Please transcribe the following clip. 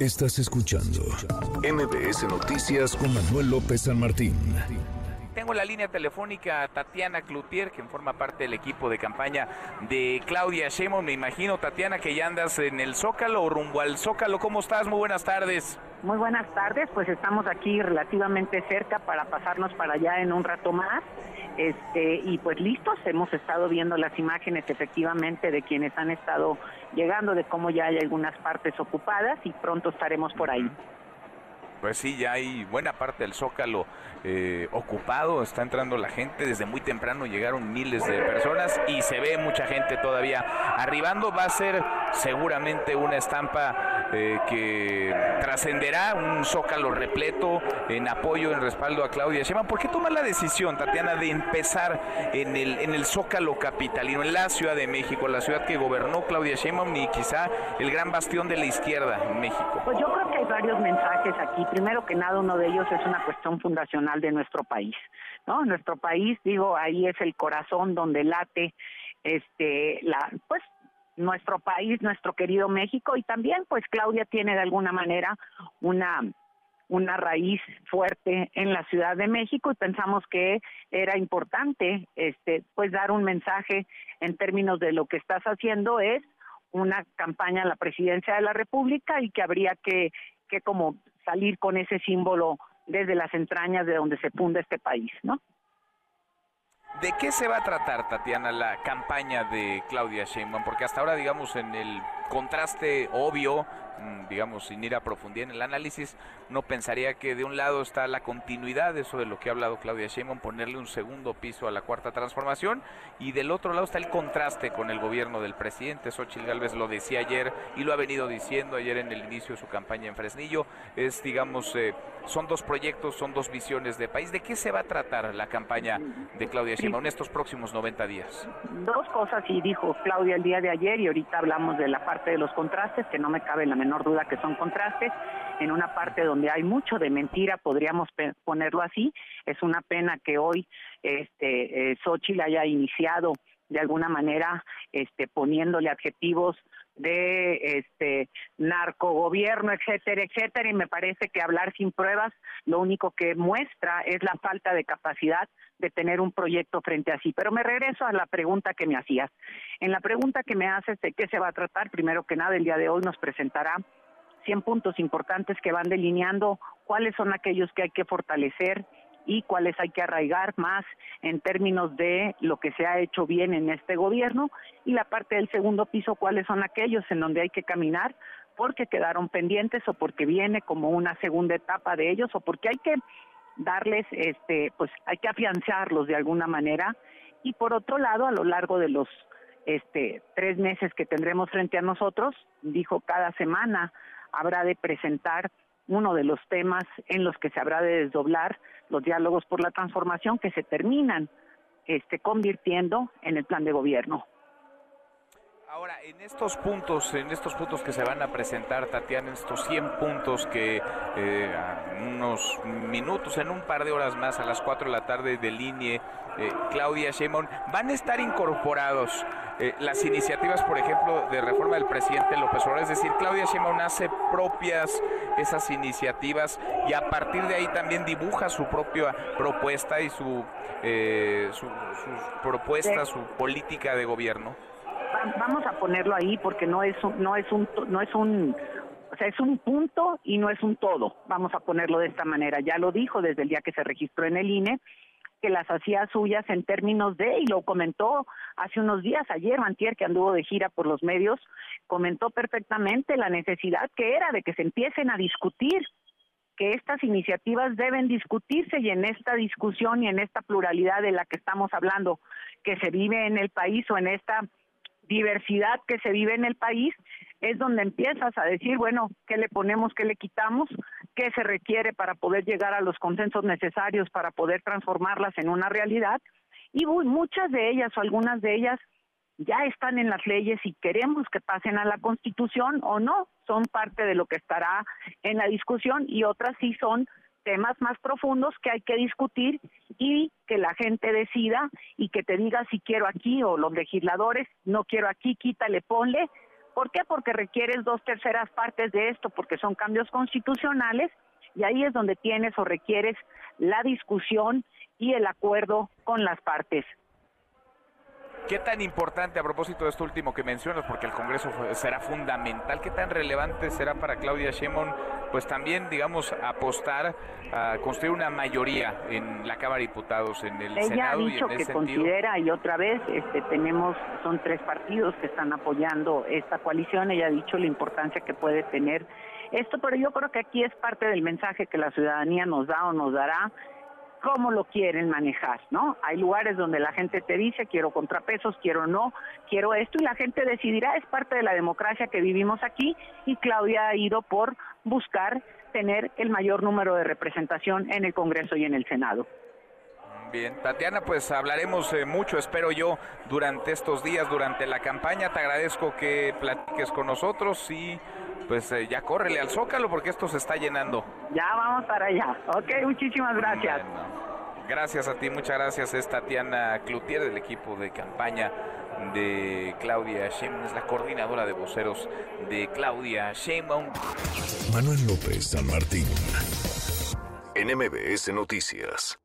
Estás escuchando MBS Noticias con Manuel López San Martín. La línea telefónica a Tatiana Cloutier, quien forma parte del equipo de campaña de Claudia Sheinbaum. Me imagino, Tatiana, que ya andas en el Zócalo o rumbo al Zócalo. ¿Cómo estás? Muy buenas tardes. Muy buenas tardes, pues estamos aquí relativamente cerca para pasarnos para allá en un rato más. Este, y pues listos, hemos estado viendo las imágenes efectivamente de quienes han estado llegando, de cómo ya hay algunas partes ocupadas y pronto estaremos por ahí. Pues sí, ya hay buena parte del Zócalo eh, ocupado, está entrando la gente, desde muy temprano llegaron miles de personas y se ve mucha gente todavía. Arribando, va a ser seguramente una estampa eh, que trascenderá, un Zócalo repleto en apoyo, en respaldo a Claudia Sheinbaum. ¿Por qué toma la decisión, Tatiana, de empezar en el, en el Zócalo capitalino, en la Ciudad de México, la ciudad que gobernó Claudia Sheinbaum y quizá el gran bastión de la izquierda en México? Pues yo creo que hay varios mensajes aquí primero que nada uno de ellos es una cuestión fundacional de nuestro país, ¿no? Nuestro país, digo, ahí es el corazón donde late este la pues nuestro país, nuestro querido México y también pues Claudia tiene de alguna manera una una raíz fuerte en la Ciudad de México y pensamos que era importante este pues dar un mensaje en términos de lo que estás haciendo es una campaña a la presidencia de la República y que habría que que como salir con ese símbolo desde las entrañas de donde se funda este país, ¿no? ¿De qué se va a tratar, Tatiana, la campaña de Claudia Sheinbaum? Porque hasta ahora, digamos, en el contraste obvio, digamos, sin ir a profundidad en el análisis, no pensaría que de un lado está la continuidad, eso de lo que ha hablado Claudia Sheinbaum, ponerle un segundo piso a la cuarta transformación, y del otro lado está el contraste con el gobierno del presidente. Xochitl Gálvez lo decía ayer y lo ha venido diciendo ayer en el inicio de su campaña en Fresnillo. Es, digamos, eh, son dos proyectos, son dos visiones de país. ¿De qué se va a tratar la campaña de Claudia Sheinbaum en estos próximos 90 días? Dos cosas, y dijo Claudia el día de ayer, y ahorita hablamos de la parte de los contrastes, que no me cabe la menor duda que son contrastes, en una parte donde hay mucho de mentira, podríamos ponerlo así. Es una pena que hoy este eh, Xochitl haya iniciado de alguna manera este poniéndole adjetivos de este narcogobierno, etcétera, etcétera, y me parece que hablar sin pruebas lo único que muestra es la falta de capacidad de tener un proyecto frente a sí. Pero me regreso a la pregunta que me hacías. En la pregunta que me haces de qué se va a tratar, primero que nada, el día de hoy nos presentará 100 puntos importantes que van delineando cuáles son aquellos que hay que fortalecer y cuáles hay que arraigar más en términos de lo que se ha hecho bien en este gobierno. Y la parte del segundo piso cuáles son aquellos en donde hay que caminar porque quedaron pendientes o porque viene como una segunda etapa de ellos o porque hay que darles, este, pues hay que afianzarlos de alguna manera. Y por otro lado, a lo largo de los este, tres meses que tendremos frente a nosotros, dijo cada semana habrá de presentar uno de los temas en los que se habrá de desdoblar los diálogos por la transformación que se terminan este, convirtiendo en el plan de gobierno. Ahora, en estos puntos, en estos puntos que se van a presentar, Tatiana, en estos 100 puntos que eh, unos minutos, en un par de horas más, a las 4 de la tarde, delinee eh, Claudia Sheinbaum, van a estar incorporados eh, las iniciativas, por ejemplo, de reforma del presidente López Obrador. Es decir, Claudia Sheinbaum hace propias esas iniciativas y a partir de ahí también dibuja su propia propuesta y su, su, su propuesta, su política de gobierno vamos a ponerlo ahí porque no es un, no es un no es un o sea, es un punto y no es un todo. Vamos a ponerlo de esta manera. Ya lo dijo desde el día que se registró en el INE que las hacía suyas en términos de, y lo comentó hace unos días, ayer, Mantier, que anduvo de gira por los medios, comentó perfectamente la necesidad que era de que se empiecen a discutir, que estas iniciativas deben discutirse y en esta discusión y en esta pluralidad de la que estamos hablando, que se vive en el país o en esta diversidad que se vive en el país, es donde empiezas a decir, bueno, ¿qué le ponemos, qué le quitamos, qué se requiere para poder llegar a los consensos necesarios para poder transformarlas en una realidad? Y muchas de ellas o algunas de ellas ya están en las leyes y queremos que pasen a la Constitución o no, son parte de lo que estará en la discusión y otras sí son temas más profundos que hay que discutir y que la gente decida y que te diga si quiero aquí o los legisladores no quiero aquí, quítale, ponle, ¿Por qué? Porque requieres dos terceras partes de esto, porque son cambios constitucionales y ahí es donde tienes o requieres la discusión y el acuerdo con las partes. ¿Qué tan importante, a propósito de esto último que mencionas, porque el Congreso será fundamental, qué tan relevante será para Claudia Sheinbaum, pues también, digamos, apostar a construir una mayoría en la Cámara de Diputados, en el Senado y en ese que considera, y otra vez, este, tenemos, son tres partidos que están apoyando esta coalición, ella ha dicho la importancia que puede tener esto, pero yo creo que aquí es parte del mensaje que la ciudadanía nos da o nos dará cómo lo quieren manejar, ¿no? Hay lugares donde la gente te dice, quiero contrapesos, quiero no, quiero esto, y la gente decidirá, es parte de la democracia que vivimos aquí, y Claudia ha ido por buscar tener el mayor número de representación en el Congreso y en el Senado. Bien, Tatiana, pues hablaremos eh, mucho, espero yo, durante estos días, durante la campaña. Te agradezco que platiques con nosotros y pues eh, ya córrele al Zócalo porque esto se está llenando. Ya vamos para allá. Ok, muchísimas gracias. gracias a ti, muchas gracias. Es Tatiana Cloutier del equipo de campaña de Claudia Sheinbaum, es la coordinadora de voceros de Claudia Sheinbaum. Manuel López San Martín, NMBS Noticias.